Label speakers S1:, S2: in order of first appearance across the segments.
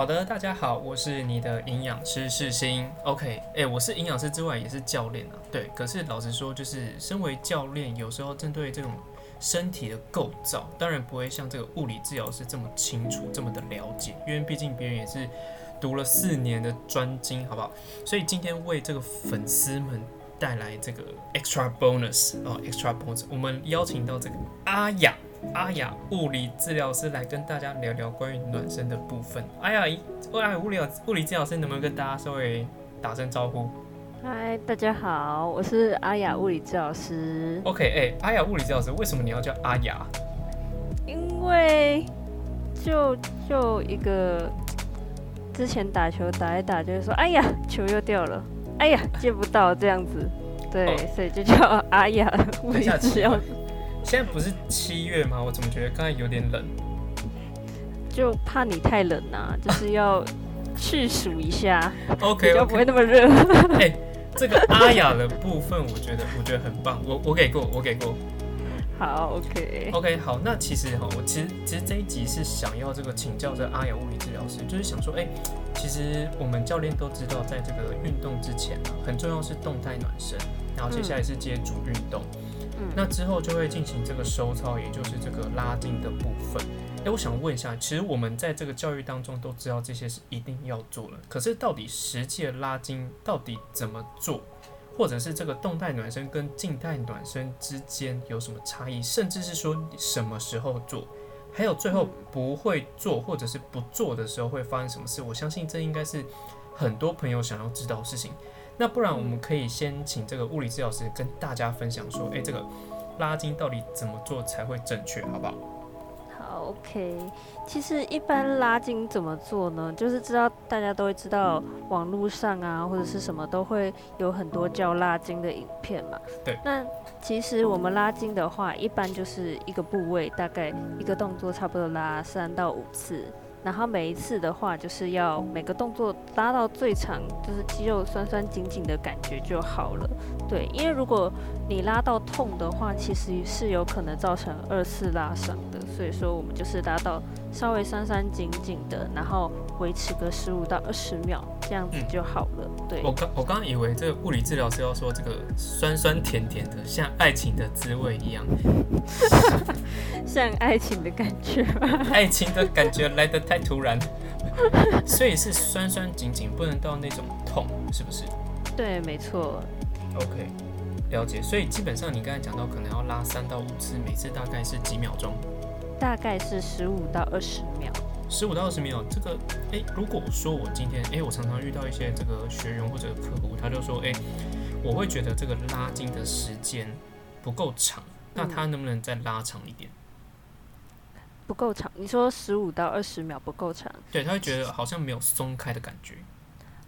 S1: 好的，大家好，我是你的营养师世新。OK，哎、我是营养师之外也是教练啊。对，可是老实说，就是身为教练，有时候针对这种身体的构造，当然不会像这个物理治疗师这么清楚、这么的了解，因为毕竟别人也是读了四年的专精，好不好？所以今天为这个粉丝们带来这个 extra bonus 哦，extra bonus，我们邀请到这个阿雅。阿雅物理治疗师来跟大家聊聊关于暖身的部分。阿雅，阿雅物理物理治疗师能不能跟大家稍微打声招呼
S2: 嗨，大家好，我是阿雅物理治疗师。
S1: ？OK，哎、阿雅物理治疗师，为什么你要叫阿雅？
S2: 因为就就一个之前打球打一打，就是说，哎呀，球又掉了，哎呀，接不到这样子，对，
S1: 哦
S2: 所以就叫阿雅物理治疗师。
S1: 现在不是七月吗？我怎么觉得刚才有点冷？
S2: 就怕你太冷啊，就是要去暑一下，
S1: OK
S2: 比较不
S1: OK，
S2: 会那么热。
S1: 哎、这个阿雅的部分，我觉得我觉得很棒，我我给过，我给过。
S2: 好
S1: ，OK，OK，好，那其实哈，我其实其实这一集是想要这个请教这个阿雅物理治疗师，就是想说，哎、其实我们教练都知道，在这个运动之前啊，很重要是动态暖身，然后接下来是接主运动，
S2: 嗯
S1: 那之后就会进行这个收操，也就是这个拉筋的部分。哎、我想问一下，其实我们在这个教育当中都知道这些是一定要做的，可是到底实际的拉筋到底怎么做？或者是这个动态暖身跟静态暖身之间有什么差异，甚至是说什么时候做，还有最后不会做或者是不做的时候会发生什么事？我相信这应该是很多朋友想要知道的事情。那不然我们可以先请这个物理治疗师跟大家分享说，诶，这个拉筋到底怎么做才会正确，好不好？
S2: 好，OK。其实一般拉筋怎么做呢？就是知道大家都会知道，网络上啊或者是什么都会有很多教拉筋的影片嘛。
S1: 对。
S2: 那其实我们拉筋的话，一般就是一个部位，大概一个动作差不多拉三到五次。然后每一次的话，就是要每个动作拉到最长，就是肌肉酸酸紧紧的感觉就好了。对，因为如果你拉到痛的话，其实是有可能造成二次拉伤的。所以说，我们就是拉到稍微酸酸紧紧的，然后维持个十五到二十秒，这样子
S1: 嗯
S2: 就好了。对
S1: 我，刚我刚刚以为这个物理治疗是要说这个酸酸甜甜的，像爱情的滋味一样，
S2: 像爱情的感觉。
S1: 爱情的感觉来得太突然，所以是酸酸紧紧，不能到那种痛，是不是
S2: 对，没错。
S1: ？OK，了解。所以基本上你刚才讲到，可能要拉三到五次，每次大概是几秒钟，
S2: 大概是十五到二十秒。
S1: 十五到二十秒。这个，诶，如果说我今天，诶，我常常遇到一些这个学员或者客户，他就说，诶，我会觉得这个拉筋的时间不够长，那他能不能再拉长一点？
S2: 不够长，你说十五到二十秒不够长？
S1: 对，他会觉得好像没有松开的感觉。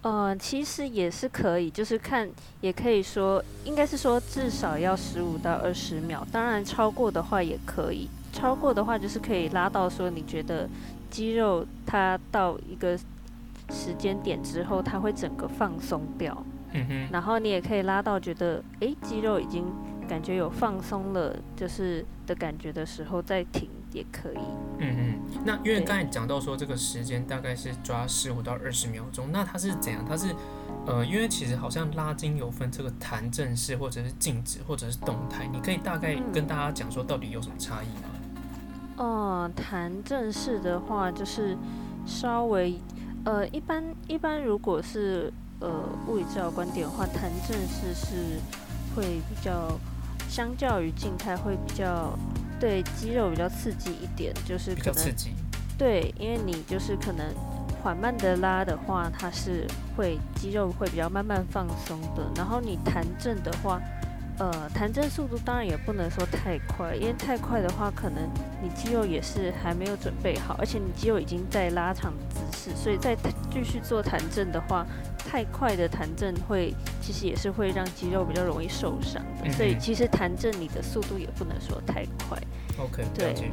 S2: 呃，其实也是可以，就是看，也可以说，应该是说至少要十五到二十秒，当然超过的话也可以，超过的话就是可以拉到说你觉得肌肉它到一个时间点之后，它会整个放松掉，
S1: 嗯哼，
S2: 然后你也可以拉到觉得，诶，肌肉已经感觉有放松了，就是的感觉的时候再停也可以。
S1: 嗯嗯。那因为刚才讲到说这个时间大概是抓十五到二十秒钟，那它是怎样？它是呃，因为其实好像拉筋有分这个弹正式或者是静止或者是动态，你可以大概跟大家讲说到底有什么差异吗？
S2: 哦，弹正式的话就是稍微呃，一般一般如果是呃物理治疗观点的话，弹正式是会比较相较于静态会比较对肌肉比较刺激一点，就是可能
S1: 刺激。
S2: 对，因为你就是可能缓慢的拉的话，它是会肌肉会比较慢慢放松的。然后你弹正的话，呃，弹正速度当然也不能说太快，因为太快的话，可能你肌肉也是还没有准备好，而且你肌肉已经在拉长的姿势，所以再继续做弹震的话，太快的弹震会其实也是会让肌肉比较容易受伤的。所以其实弹震你的速度也不能说太快。
S1: OK，
S2: 对。嗯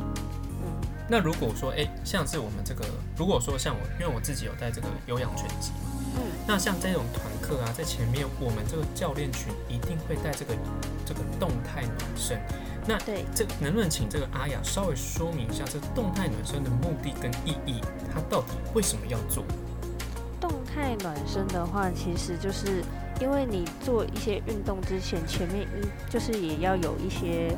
S1: 那如果说，哎、像是我们这个，如果说像我，因为我自己有带这个有氧拳击嘛，
S2: 嗯，
S1: 那像这种团课啊，在前面我们这个教练群一定会带这个这个动态暖身。那
S2: 对，
S1: 这能不能请这个阿雅稍微说明一下，这动态暖身的目的跟意义，它到底为什么要做？
S2: 动态暖身的话，其实就是因为你做一些运动之前，前面一就是也要有一些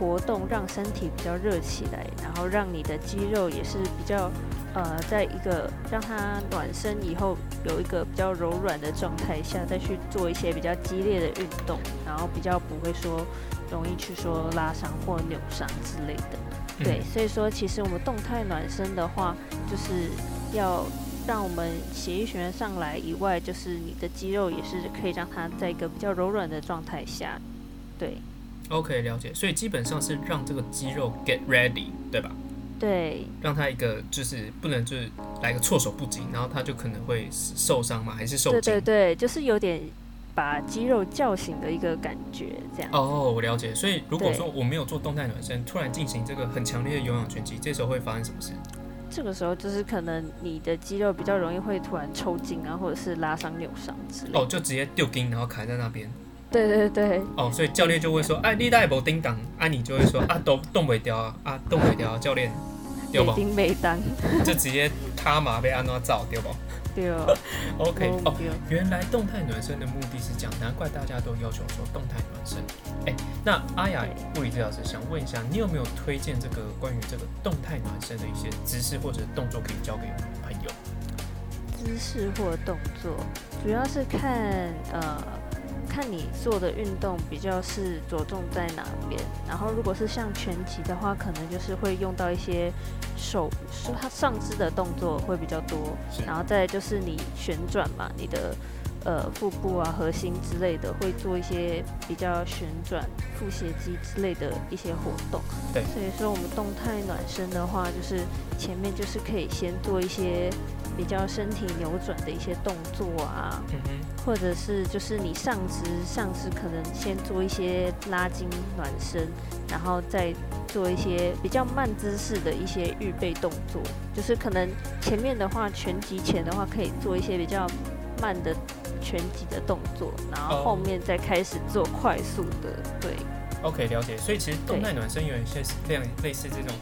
S2: 活动，让身体比较热起来，然后让你的肌肉也是比较呃，在一个让它暖身以后，有一个比较柔软的状态下，再去做一些比较激烈的运动，然后比较不会说容易去说拉伤或扭伤之类的。对，所以说其实我们动态暖身的话，就是要。让我们血液循环上来以外，就是你的肌肉也是可以让它在一个比较柔软的状态下，对。
S1: OK，了解。所以基本上是让这个肌肉 get ready，对吧？
S2: 对。
S1: 让他一个就是不能就是来个措手不及，然后他就可能会受伤嘛，还是受
S2: 对对对，就是有点把肌肉叫醒的一个感觉，这样。
S1: 哦，我了解。所以如果说我没有做动态暖身，突然进行这个很强烈的有氧拳击，这时候会发生什么事？
S2: 这个时候就是可能你的肌肉比较容易会突然抽筋啊，或者是拉伤、扭伤之类。
S1: 哦，就直接丢筋，然后卡在那边。
S2: 对对对。
S1: 哦，所以教练就会说：“哎，力大无叮当。”啊，你就会说：“啊，都动不掉啊，啊，动不掉。”教练，
S2: 对不？叮没当。
S1: 就直接他嘛被安怎造，对不？
S2: 对。
S1: OK。哦，原来动态暖身的目的是这样，难怪大家都要求说动态暖身。哎，那阿雅物理治疗师想问一下，你有没有推荐这个关于这个动态暖身的一些姿势或者动作可以教给朋友？
S2: 姿势或动作，主要是看呃看你做的运动比较是着重在哪边。然后如果是像拳击的话，可能就是会用到一些手是它上肢的动作会比较多。然后再就是你旋转嘛，你的。呃，腹部啊、核心之类的，会做一些比较旋转、腹斜肌之类的一些活动。
S1: 对，
S2: 所以说我们动态暖身的话，就是前面就是可以先做一些比较身体扭转的一些动作啊，或者是就是你上肢上肢可能先做一些拉筋暖身，然后再做一些比较慢姿势的一些预备动作。就是可能前面的话，拳击前的话，可以做一些比较慢的。拳击的动作，然后后面再开始做快速的，对。
S1: OK，了解。所以其实动态暖身有一些类类似这种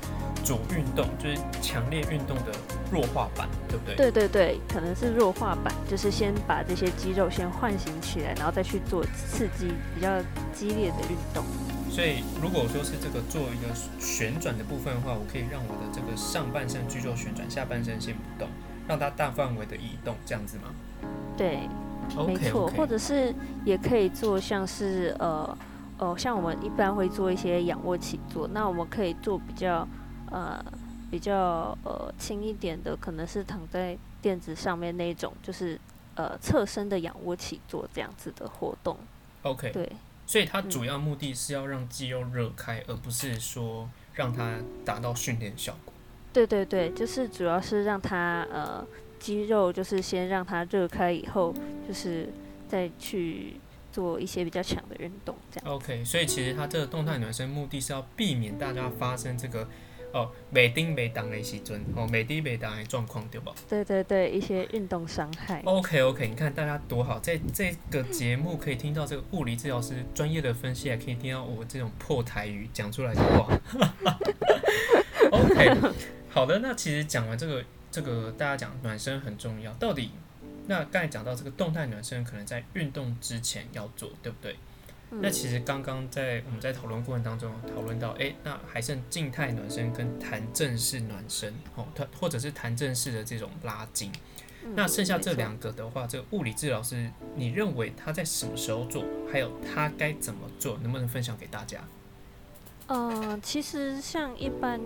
S1: 主运动，就是强烈运动的弱化版，对不对？
S2: 对对对，可能是弱化版，就是先把这些肌肉先唤醒起来，然后再去做刺激比较激烈的运动。
S1: 所以如果说是这个做一个旋转的部分的话，我可以让我的这个上半身去做旋转，下半身先不动，让它大范围的移动，这样子吗？
S2: 对。没错，或者是也可以做像是呃呃，像我们一般会做一些仰卧起坐，那我们可以做比较呃比较呃轻一点的，可能是躺在垫子上面那种，就是呃侧身的仰卧起坐这样子的活动。
S1: OK，
S2: 对，
S1: 所以它主要目的是要让肌肉热开，而不是说让它达到训练效果。
S2: 对对对，就是主要是让它呃。肌肉就是先让它热开以后，就是再去做一些比较强的运动，这样。
S1: OK，所以其实它这个动态暖身目的是要避免大家发生这个哦，每丁每当的时阵，哦，每滴每当的状况，对吧？
S2: 对对对，一些运动伤害。
S1: OK OK，你看大家多好，在这个节目可以听到这个物理治疗师专业的分析，还可以听到我这种破台语讲出来的话。OK，好的，那其实讲完这个。这个大家讲暖身很重要，到底那刚才讲到这个动态暖身，可能在运动之前要做，对不对？那其实刚刚在我们在讨论过程当中讨论到，哎，那还剩静态暖身跟弹正式暖身，哦，它或者是弹正式的这种拉筋。那剩下这两个的话，这个物理治疗师，你认为他在什么时候做？还有他该怎么做？能不能分享给大家？
S2: 呃，其实像一般。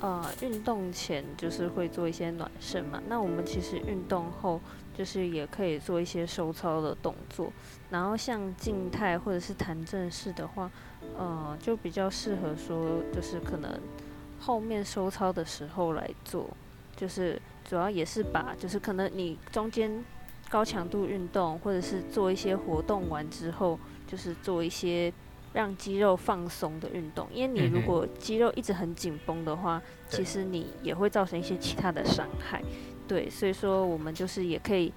S2: 呃，运动前就是会做一些暖身嘛。那我们其实运动后就是也可以做一些收操的动作。然后像静态或者是弹正式的话，呃，就比较适合说就是可能后面收操的时候来做。就是主要也是把就是可能你中间高强度运动或者是做一些活动完之后，就是做一些。让肌肉放松的运动，因为你如果肌肉一直很紧绷的话，其实你也会造成一些其他的伤害。对，所以说我们就是也可以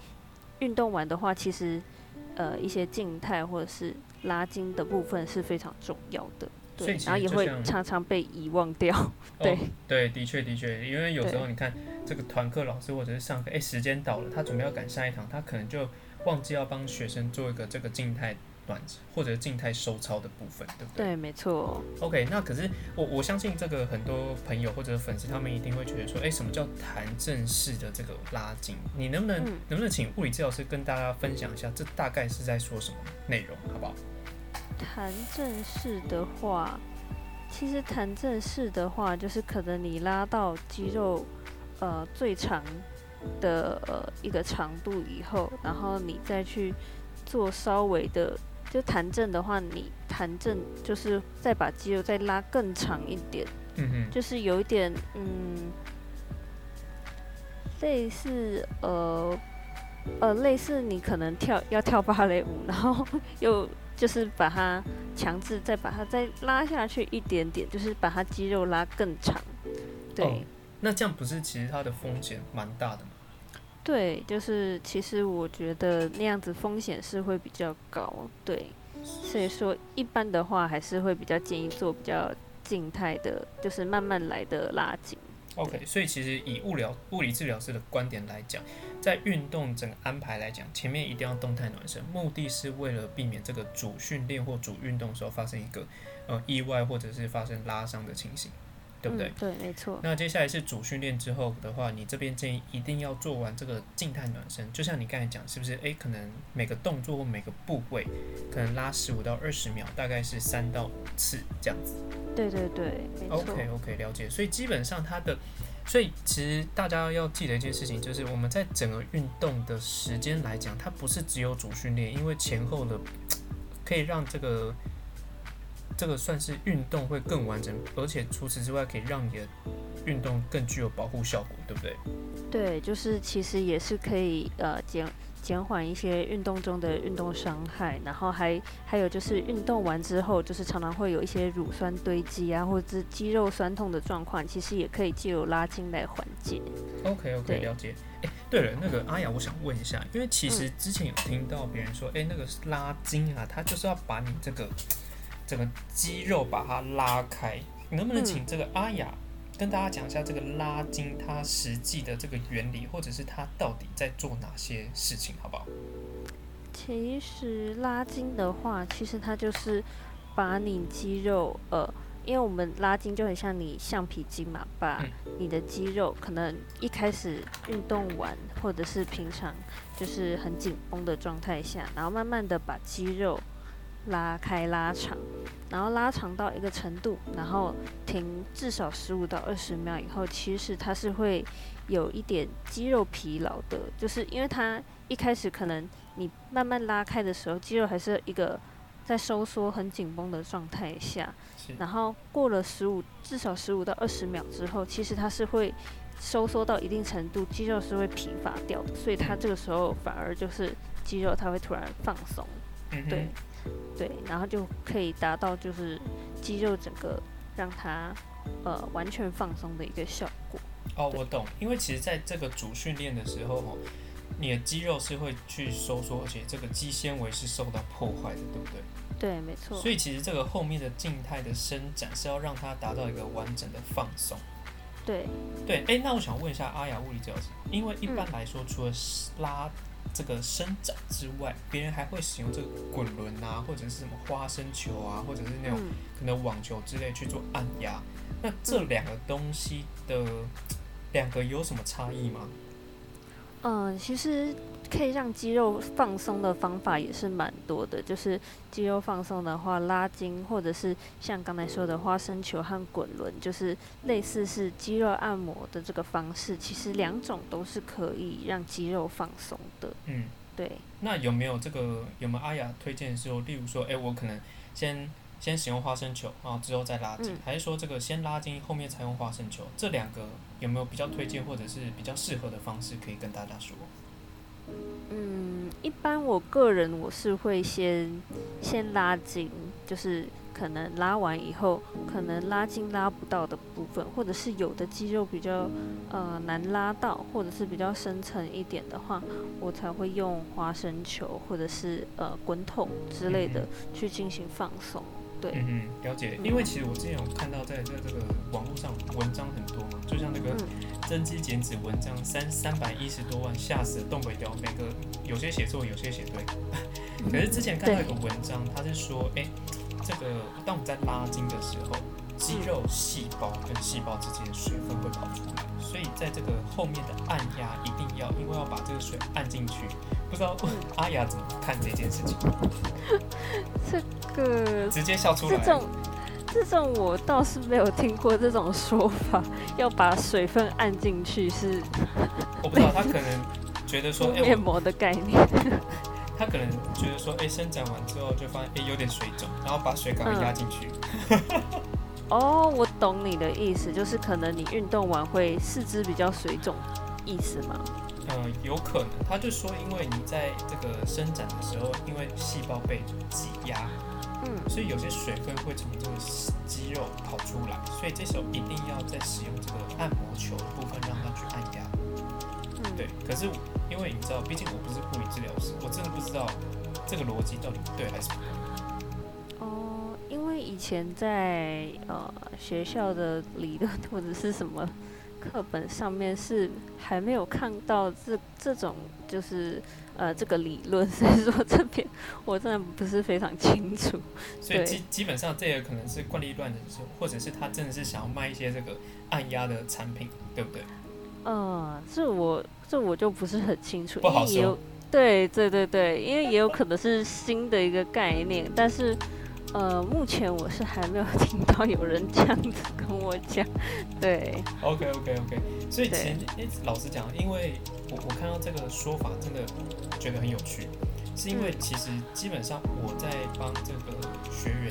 S2: 运动完的话，其实呃一些静态或者是拉筋的部分是非常重要的，对，然后也会常常被遗忘掉。对
S1: 对，的确的确，因为有时候你看这个团课老师或者是上课，哎，时间到了，他准备要赶下一堂，他可能就忘记要帮学生做一个这个静态。或者静态收操的部分，对不对？
S2: 对，没错。
S1: OK，那可是我我相信这个很多朋友或者粉丝，他们一定会觉得说，哎，什么叫弹正式的这个拉筋？你能不能能不能请物理治疗师跟大家分享一下，这大概是在说什么内容，好不好？
S2: 弹正式的话，其实弹正式的话，就是可能你拉到肌肉呃最长的呃一个长度以后，然后你再去做稍微的。就弹正的话，你弹正就是再把肌肉再拉更长一点，
S1: 嗯哼，
S2: 就是有一点嗯，类似呃呃类似你可能跳要跳芭蕾舞，然后 又就是把它强制再把它再拉下去一点点，就是把它肌肉拉更长，对。
S1: 那这样不是其实它的风险蛮大的吗？
S2: 对，就是其实我觉得那样子风险是会比较高，对，所以说一般的话还是会比较建议做比较静态的，就是慢慢来的拉紧。
S1: OK，所以其实以物疗物理治疗师的观点来讲，在运动整个安排来讲，前面一定要动态暖身，目的是为了避免这个主训练或主运动时候发生一个呃意外或者是发生拉伤的情形。对不对？
S2: 对，没错。
S1: 那接下来是主训练之后的话，你这边建议一定要做完这个静态暖身，就像你刚才讲，是不是？诶，可能每个动作或每个部位，可能拉十五到二十秒，大概是三到五次这样子。
S2: 对对对
S1: ，OK OK，了解。所以基本上它的，所以其实大家要记得一件事情，就是我们在整个运动的时间来讲，它不是只有主训练，因为前后的 可以让这个。这个算是运动会更完整，而且除此之外，可以让你的运动更具有保护效果，对不对？
S2: 对，就是其实也是可以呃减减缓一些运动中的运动伤害，然后还还有就是运动完之后，就是常常会有一些乳酸堆积啊，或者是肌肉酸痛的状况，其实也可以借由拉筋来缓解。
S1: OK OK，了解。哎，对了，那个阿雅，我想问一下，因为其实之前有听到别人说，哎，那个拉筋啊，它就是要把你这个。整个肌肉把它拉开，能不能请这个阿雅跟大家讲一下这个拉筋它实际的这个原理，或者是它到底在做哪些事情，好不好？
S2: 其实拉筋的话，其实它就是把你肌肉，呃，因为我们拉筋就很像你橡皮筋嘛，把你的肌肉可能一开始运动完，或者是平常就是很紧绷的状态下，然后慢慢的把肌肉。拉开拉长，然后拉长到一个程度，然后停至少十五到二十秒以后，其实它是会有一点肌肉疲劳的，就是因为它一开始可能你慢慢拉开的时候，肌肉还是一个在收缩很紧绷的状态下，然后过了十五至少十五到二十秒之后，其实它是会收缩到一定程度，肌肉是会疲乏掉的，所以它这个时候反而就是肌肉它会突然放松，对。对，然后就可以达到就是肌肉整个让它呃完全放松的一个效果。
S1: 哦，我懂，因为其实在这个主训练的时候，哦，你的肌肉是会去收缩，而且这个肌纤维是受到破坏的，对不对？
S2: 对，没错。
S1: 所以其实这个后面的静态的伸展是要让它达到一个完整的放松。
S2: 对。
S1: 对，哎，那我想问一下阿雅物理教师，因为一般来说，除了拉。这个伸展之外，别人还会使用这个滚轮啊，或者是什么花生球啊，或者是那种可能网球之类去做按压。那这两个东西的 两个有什么差异吗？
S2: 嗯，其实。可以让肌肉放松的方法也是蛮多的，就是肌肉放松的话，拉筋或者是像刚才说的花生球和滚轮，就是类似是肌肉按摩的这个方式。其实两种都是可以让肌肉放松的。
S1: 嗯，
S2: 对。
S1: 那有没有这个有没有阿雅推荐说，例如说，哎，我可能先先使用花生球，然后之后再拉筋，还是说这个先拉筋后面才用花生球？这两个有没有比较推荐或者是比较适合的方式可以跟大家说？
S2: 嗯，一般我个人我是会先先拉筋，就是可可能拉完以后，可能拉筋拉不到的部分，或者是有的肌肉比较呃难拉到，或者是比较深层一点的话，我才会用花生球或者是呃滚筒之类的去进行放松。对，
S1: 嗯嗯，了解。因为其实我之前有看到在在这个网络上文章很多嘛，就像那个增肌减脂文章三三百一十多万，吓死东北雕，每个有些写错，有些写对。可是之前看到一个文章，他是说，哎，这个当我们在拉筋的时候，肌肉细胞跟细胞之间的水分会跑出来，所以在这个后面的按压一定要，因为要把这个水按进去。不知道 阿雅怎么看这件事情？
S2: 这个
S1: 直接笑出来。
S2: 这种这种我倒是没有听过这种说法，要把水分按进去是。
S1: 我不知道他可能觉得说
S2: 面膜的概念。
S1: 他可能觉得说，哎，伸展完之后就发现哎有点水肿，然后把水赶快压进去。
S2: 哦，我懂你的意思，就是可能你运动完会四肢比较水肿，意思吗？
S1: 嗯，有可能，他就说，因为你在这个伸展的时候，因为细胞被挤压，嗯，所以有些水分会从这个肌肉跑出来，所以这时候一定要在使用这个按摩球的部分让它去按压。嗯，对。可是因为你知道，毕竟我不是物理治疗师，我真的不知道这个逻辑到底对还是不对。
S2: 以前在呃学校的理论或者是什么。课本上面是还没有看到这这种就是呃这个理论，所以说这边我真的不是非常清楚。
S1: 所以基基本上这也可能是惯例乱的时候，或者是他真的是想要卖一些这个按压的产品，对不对？
S2: 嗯，这我这我就不是很清楚，
S1: 不好
S2: 说。对对对对，因为也有可能是新的一个概念，但是。呃，目前我是还没有 听到有人这样子跟我讲，对。
S1: OK OK OK，所以其实老实讲，因为我我看到这个说法，真的觉得很有趣，是因为其实基本上我在帮这个学员，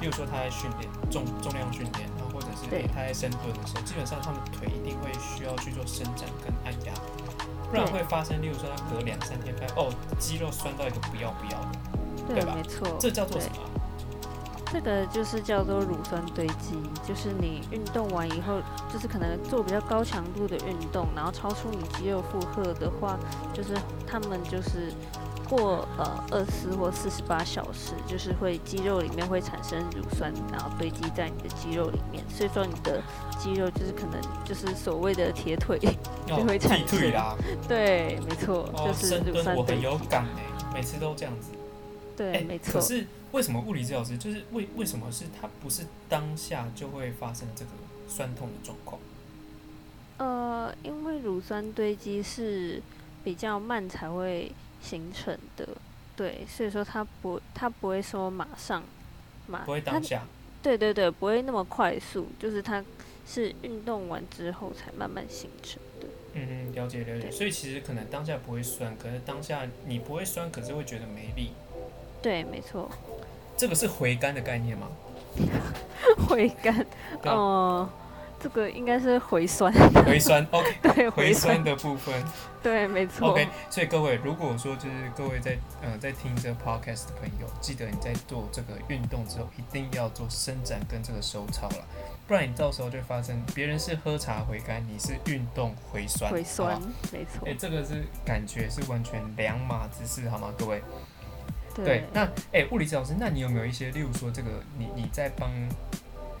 S1: 例如说他在训练重重量训练，然后或者是他在深蹲的时候，基本上他们腿一定会需要去做伸展跟按压，不然会发生，例如说他隔两三天发现哦肌肉酸到一个不要不要的，对吧？
S2: 没错，
S1: 这叫做什么？
S2: 这个就是叫做乳酸堆积，就是你运动完以后，就是可能做比较高强度的运动，然后超出你肌肉负荷的话，就是他们就是过呃二十或四十八小时，就是会肌肉里面会产生乳酸，然后堆积在你的肌肉里面，所以说你的肌肉就是可能就是所谓的铁腿 就会产生。对，没错，就是乳酸堆积。
S1: 我很有感哎，每次都这样子。
S2: 对，没错。
S1: 可是为什么物理治疗师就是为为什么是他不是当下就会发生这个酸痛的状况？
S2: 呃，因为乳酸堆积是比较慢才会形成的，对，所以说它不它不会说马上马
S1: 不会当下，
S2: 对对对，不会那么快速，就是它是运动完之后才慢慢形成的。
S1: 嗯嗯，了解了解。所以其实可能当下不会酸，可是当下你不会酸，可是会觉得没力。
S2: 对，没错。
S1: 这个是回甘的概念吗？
S2: 回甘，哦，这个应该是回酸。
S1: 回酸，OK。
S2: 对，
S1: 回酸的部分。
S2: 对，没错。
S1: OK，所以各位，如果说就是各位在呃在听这个 Podcast 的朋友，记得你在做这个运动之后，一定要做伸展跟这个收操了，不然你到时候就发生别人是喝茶回甘，你是运动回酸。
S2: 回酸，没错。
S1: 哎，这个是感觉是完全两码子事，好吗，各位？对，那哎，物理治疗师，那你有没有一些，例如说这个，你你在帮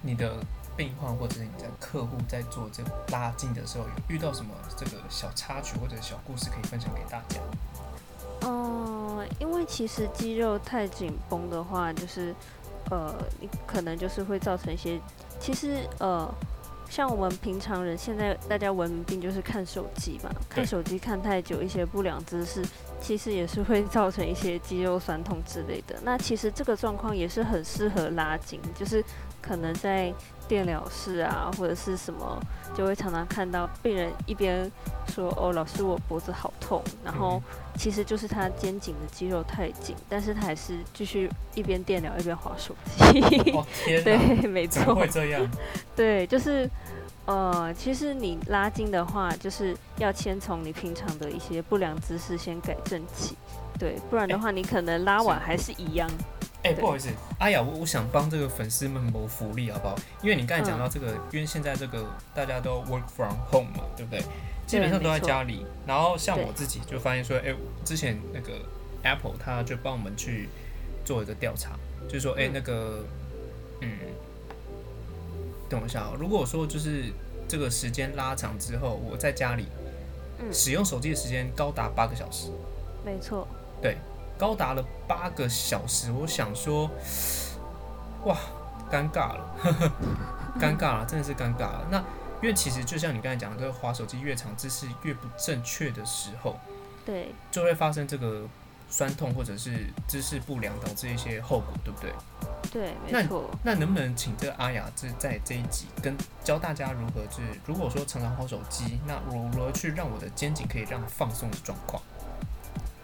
S1: 你的病患或者是你的客户在做这拉近的时候，有遇到什么这个小插曲或者小故事可以分享给大家？
S2: 嗯，因为其实肌肉太紧绷的话，就是呃，你可能就是会造成一些，其实呃。像我们平常人，现在大家文明病就是看手机嘛，看手机看太久，一些不良姿势，其实也是会造成一些肌肉酸痛之类的。那其实这个状况也是很适合拉筋，就是可能在。电疗室啊，或者是什么，就会常常看到病人一边说：“哦，老师，我脖子好痛。”然后其实就是他肩颈的肌肉太紧，但是他还是继续一边电疗一边划手机。对，没错。
S1: 会这样？
S2: 对，就是呃，其实你拉筋的话，就是要先从你平常的一些不良姿势先改正起。对，不然的话，你可能拉完还是一样。
S1: 哎、
S2: 对
S1: 不好意思，阿雅，我我想帮这个粉丝们谋福利，好不好？因为你刚才讲到这个，因为现在这个大家都 work from home 嘛，对不对？基本上都在家里。然后像我自己就发现说，哎、之前那个 Apple 他就帮我们去做一个调查，就是说，哎、
S2: 嗯
S1: 那个，嗯，等我一下、哦，如果说就是这个时间拉长之后，我在家里
S2: 嗯
S1: 使用手机的时间高达八个小时。
S2: 没错，对
S1: 高达了八个小时，我想说，哇，尴尬了，尴尬了，真的是尴尬了。那因为其实就像你刚才讲的，这个滑手机越长，姿势越不正确的时候，
S2: 对
S1: 就会发生这个酸痛或者是姿势不良导致一些后果，对不对？
S2: 对，没错。
S1: 那能不能请这个阿雅这在这一集跟教大家如何就是如果说常常滑手机，那如何去让我的肩颈可以让它放松的状况？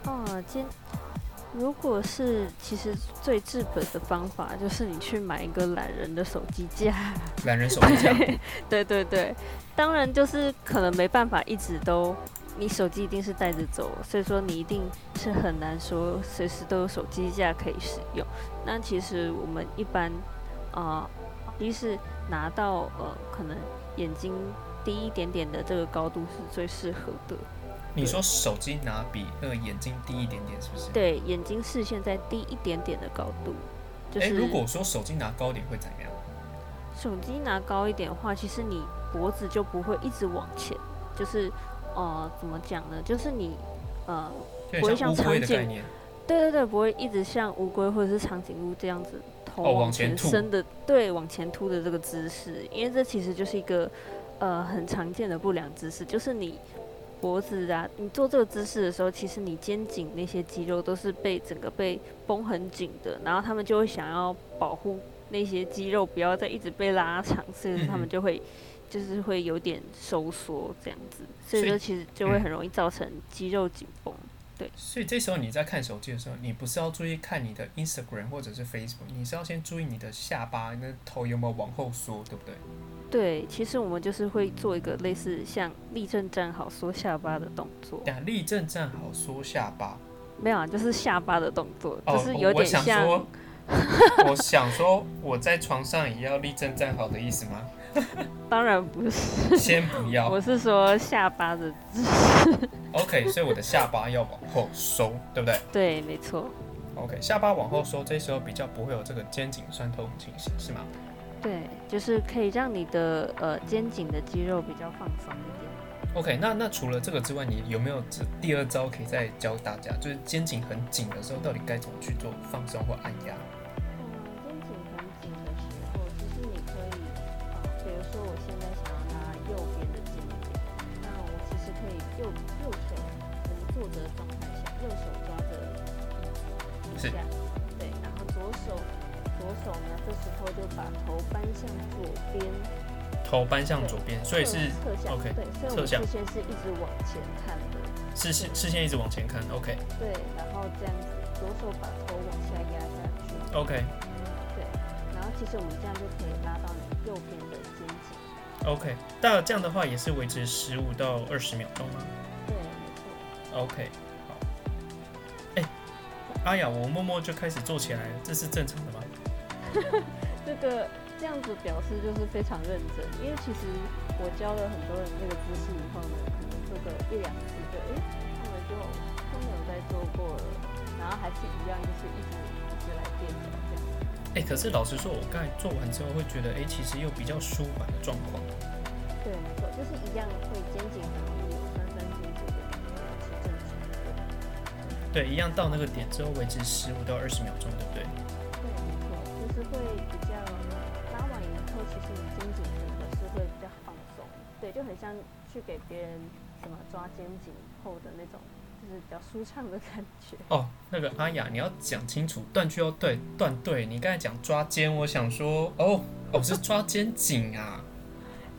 S2: 哦，肩如果是其实最治本的方法，就是你去买一个懒人的手机架。
S1: 懒人手机架，
S2: 对对对，当然就是可能没办法一直都，你手机一定是带着走，所以说你一定是很难说随时都有手机架可以使用。那其实我们一般啊，一、是拿到呃可能眼睛低一点点的这个高度是最适合的。
S1: 你说手机拿比那个眼睛低一点点，是不是？
S2: 对，眼睛视线在低一点点的高度，就
S1: 哎、
S2: 是
S1: 如果说手机拿高点会怎么样？
S2: 手机拿高一点的话，其实你脖子就不会一直往前，就是呃怎么讲呢？就是你呃不会
S1: 像
S2: 长颈。对对对，不会一直像乌龟或者是长颈鹿这样子头
S1: 哦往
S2: 往
S1: 前
S2: 伸的，对，往前凸的这个姿势，因为这其实就是一个呃很常见的不良姿势，就是你脖子啊，你做这个姿势的时候，其实你肩颈那些肌肉都是被整个被绷很紧的，然后他们就会想要保护那些肌肉不要再一直被拉长，所以他们就会。就是会有点收缩这样子，所以说其实就会
S1: 嗯
S2: 很容易造成肌肉紧绷。
S1: 对所以这时候你在看手机的时候，你不是要注意看你的 Instagram 或者是 Facebook，你是要先注意你的下巴，那头有没有往后缩，对不对？
S2: 对，其实我们就是会做一个类似像立正站好缩下巴的动作，
S1: 立正站好，缩下巴。
S2: 没有啊，就是下巴的动作，
S1: 哦，
S2: 就是有
S1: 我我想
S2: 点像，
S1: 说，我想说我在床上也要立正站好的意思吗？
S2: 当然不是，
S1: 先不要
S2: 我是说下巴的姿势
S1: ，，OK，所以我的下巴要往后收，对不对
S2: 对，没错
S1: ，？OK，下巴往后收，这时候比较不会有这个肩颈酸痛的情形，是吗？
S2: 对，就是可以让你的呃肩颈的肌肉比较放松一点。
S1: OK，那那除了这个之外，你有没有这第二招可以再教大家？就是肩颈很紧的时候，到底该怎么去做放松或按压？
S2: 坐着的状态下，右手抓着椅
S1: 是
S2: 子下，对，然后左手左手呢，这时候就把头搬向左边，
S1: 头搬向左边，所以是
S2: 侧向
S1: OK，
S2: 对，所以我们视线是一直往前看的，
S1: 视线视线一直往前看，OK。
S2: 对，然后这样子，左手把头往下压下去
S1: ，OK。
S2: 对，然后其实我们这样就可以拉到你右边的肩颈
S1: ，OK，那这样的话也是维持十五到二十秒钟。吗
S2: 对。
S1: ？OK，好。哎、阿雅，我默默就开始做起来了，这是正常的吗？
S2: 这个这样子表示就是非常认真，因为其实我教了很多人那个姿势以后呢，可能做个一两次就，诶，他们就都没有再做过了，然后还是一样，就是一直一直来垫脚这样。
S1: 哎、可是老实说，我刚才做完之后会觉得，哎、其实又比较舒缓的状况。
S2: 对，没错，就是一样会肩颈
S1: 对，一样到那个点之后维持十五到二十秒钟，对不对？
S2: 对，没错，就是会比较拉完以后，其实你肩颈整个是会比较放松，对，就很像去给别人什么抓肩颈后的那种，就是比较舒畅的感觉。
S1: 哦，那个阿雅，你要讲清楚，断句要对，断对。你刚才讲抓肩，我想说，哦，哦是抓肩颈啊。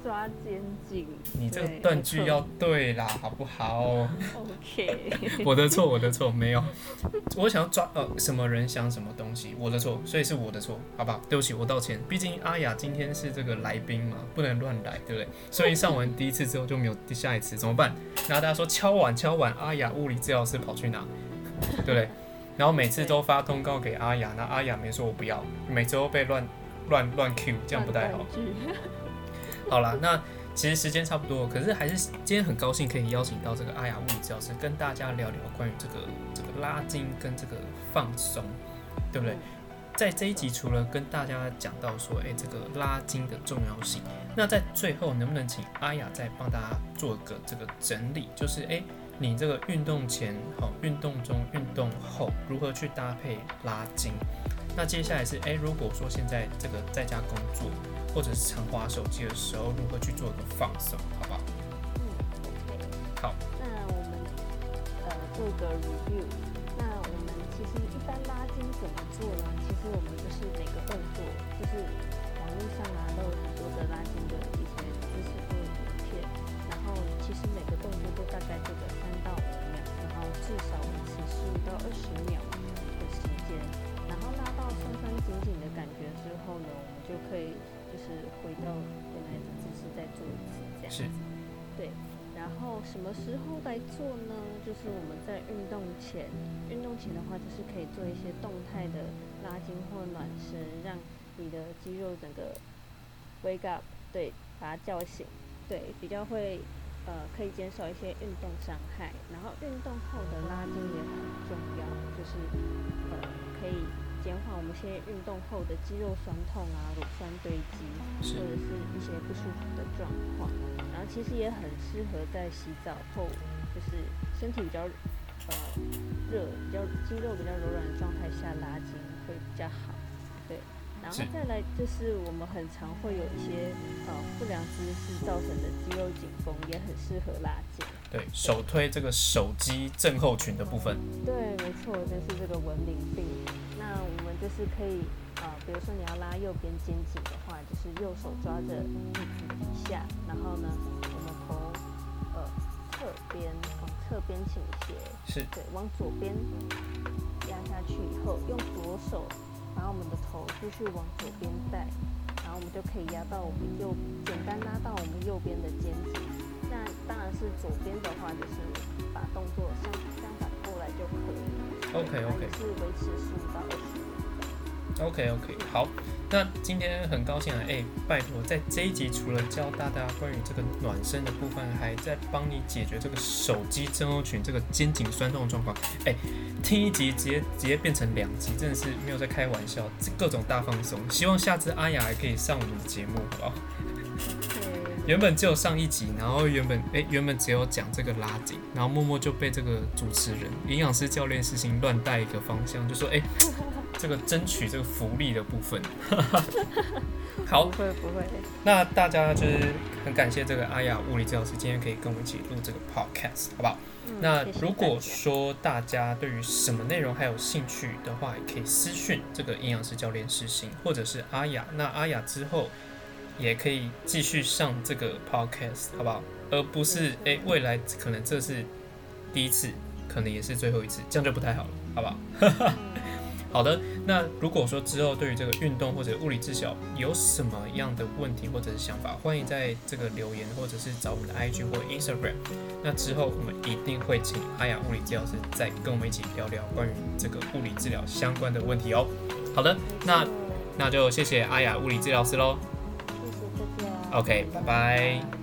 S2: 抓肩颈，
S1: 你这个断句要对啦，好不好
S2: ？OK，
S1: 我的错，我的错，没有。我想要抓呃什么人想什么东西，我的错，所以是我的错，好吧？对不起，我道歉。毕竟阿雅今天是这个来宾嘛，不能乱来，对不对？所以上完第一次之后就没有下一次，怎么办？然后大家说敲碗敲碗，阿雅物理治疗师跑去哪？对不对？然后每次都发通告给阿雅，那阿雅没说我不要，每次都被乱乱乱 Q，这样不太好。好啦，那其实时间差不多，可是还是今天很高兴可以邀请到这个阿雅物理治疗师跟大家聊聊关于这个这个拉筋跟这个放松，对不对？在这一集除了跟大家讲到说，哎，这个拉筋的重要性，那在最后能不能请阿雅再帮大家做个这个整理，就是哎。你这个运动前、好运动中、运动后如何去搭配拉筋？那接下来是，哎，如果说现在这个在家工作或者是常滑手机的时候，如何去做一个放松，好不好？
S2: 嗯，OK。
S1: 好，
S2: 那我们呃做个 review。那我们其实一般拉筋怎么做呢？其实我们就是每个动作，就是网络上啊都有很多的拉筋的一些姿势或者影片，然后其实每个动作都大概做个三到五秒，然后至少维持十五到二十秒的时间，然后拉到酸酸紧紧的感觉之后呢，我们就可以就是回到原来的姿势再做一次这样子。对。然后什么时候来做呢？就是我们在运动前，运动前的话就是可以做一些动态的拉筋或暖身，让你的肌肉整个 wake up，对，把它叫醒，对，比较会呃可以减少一些运动伤害。然后运动后的拉筋也很重要，就是呃可以。减缓我们现在运动后的肌肉酸痛啊、乳酸堆积，或者是一些不舒服的状况。然后其实也很适合在洗澡后，就是身体比较呃热、比较肌肉比较柔软的状态下拉筋会比较好。对，然后再来就是我们很常会有一些呃不良姿势造成的肌肉紧绷，也很适合拉筋。
S1: 对手推这个手机症候群的部分。
S2: 对，没错，就是这个文明病。那我们就是可以，呃，比如说你要拉右边肩颈的话，就是右手抓着椅子底下，然后呢，我们头呃侧边往侧边倾斜，
S1: 是
S2: 对，往左边压下去以后，用左手把我们的头继续往左边带，然后我们就可以压到我们右，简单拉到我们右边的肩颈。那当然是左边的话，就是把动作相相反过来就可以。
S1: OK OK，
S2: 是维持十五到二十
S1: OK OK，好，那今天很高兴啊，哎，拜托，在这一集除了教大家关于这个暖身的部分，还在帮你解决这个手机症候群这个肩颈酸痛的状况。哎，听一集直接直接变成两集，真的是没有在开玩笑，各种大放松。希望下次阿雅还可以上我们的节目，好不好？原本只有上一集，然后原本哎，原本只有讲这个拉紧，然后默默就被这个主持人、营养师教练事情乱带一个方向，就说哎，这个争取这个福利的部分。好，
S2: 不会不会。
S1: 那大家就是很感谢这个阿雅物理治疗师今天可以跟我们一起录这个 podcast，好不好？那如果说大家对于什么内容还有兴趣的话，也可以私讯这个营养师教练私信，或者是阿雅。那阿雅之后。也可以继续上这个 podcast，好不好？而不是诶，未来可能这是第一次，可能也是最后一次，这样就不太好了，好不好？好的，那如果说之后对于这个运动或者物理治疗有什么样的问题或者是想法，欢迎在这个留言或者是找我们的 IG 或 Instagram。那之后我们一定会请阿雅物理治疗师再跟我们一起聊聊关于这个物理治疗相关的问题哦。好的，那那就谢谢阿雅物理治疗师喽。OK，拜拜。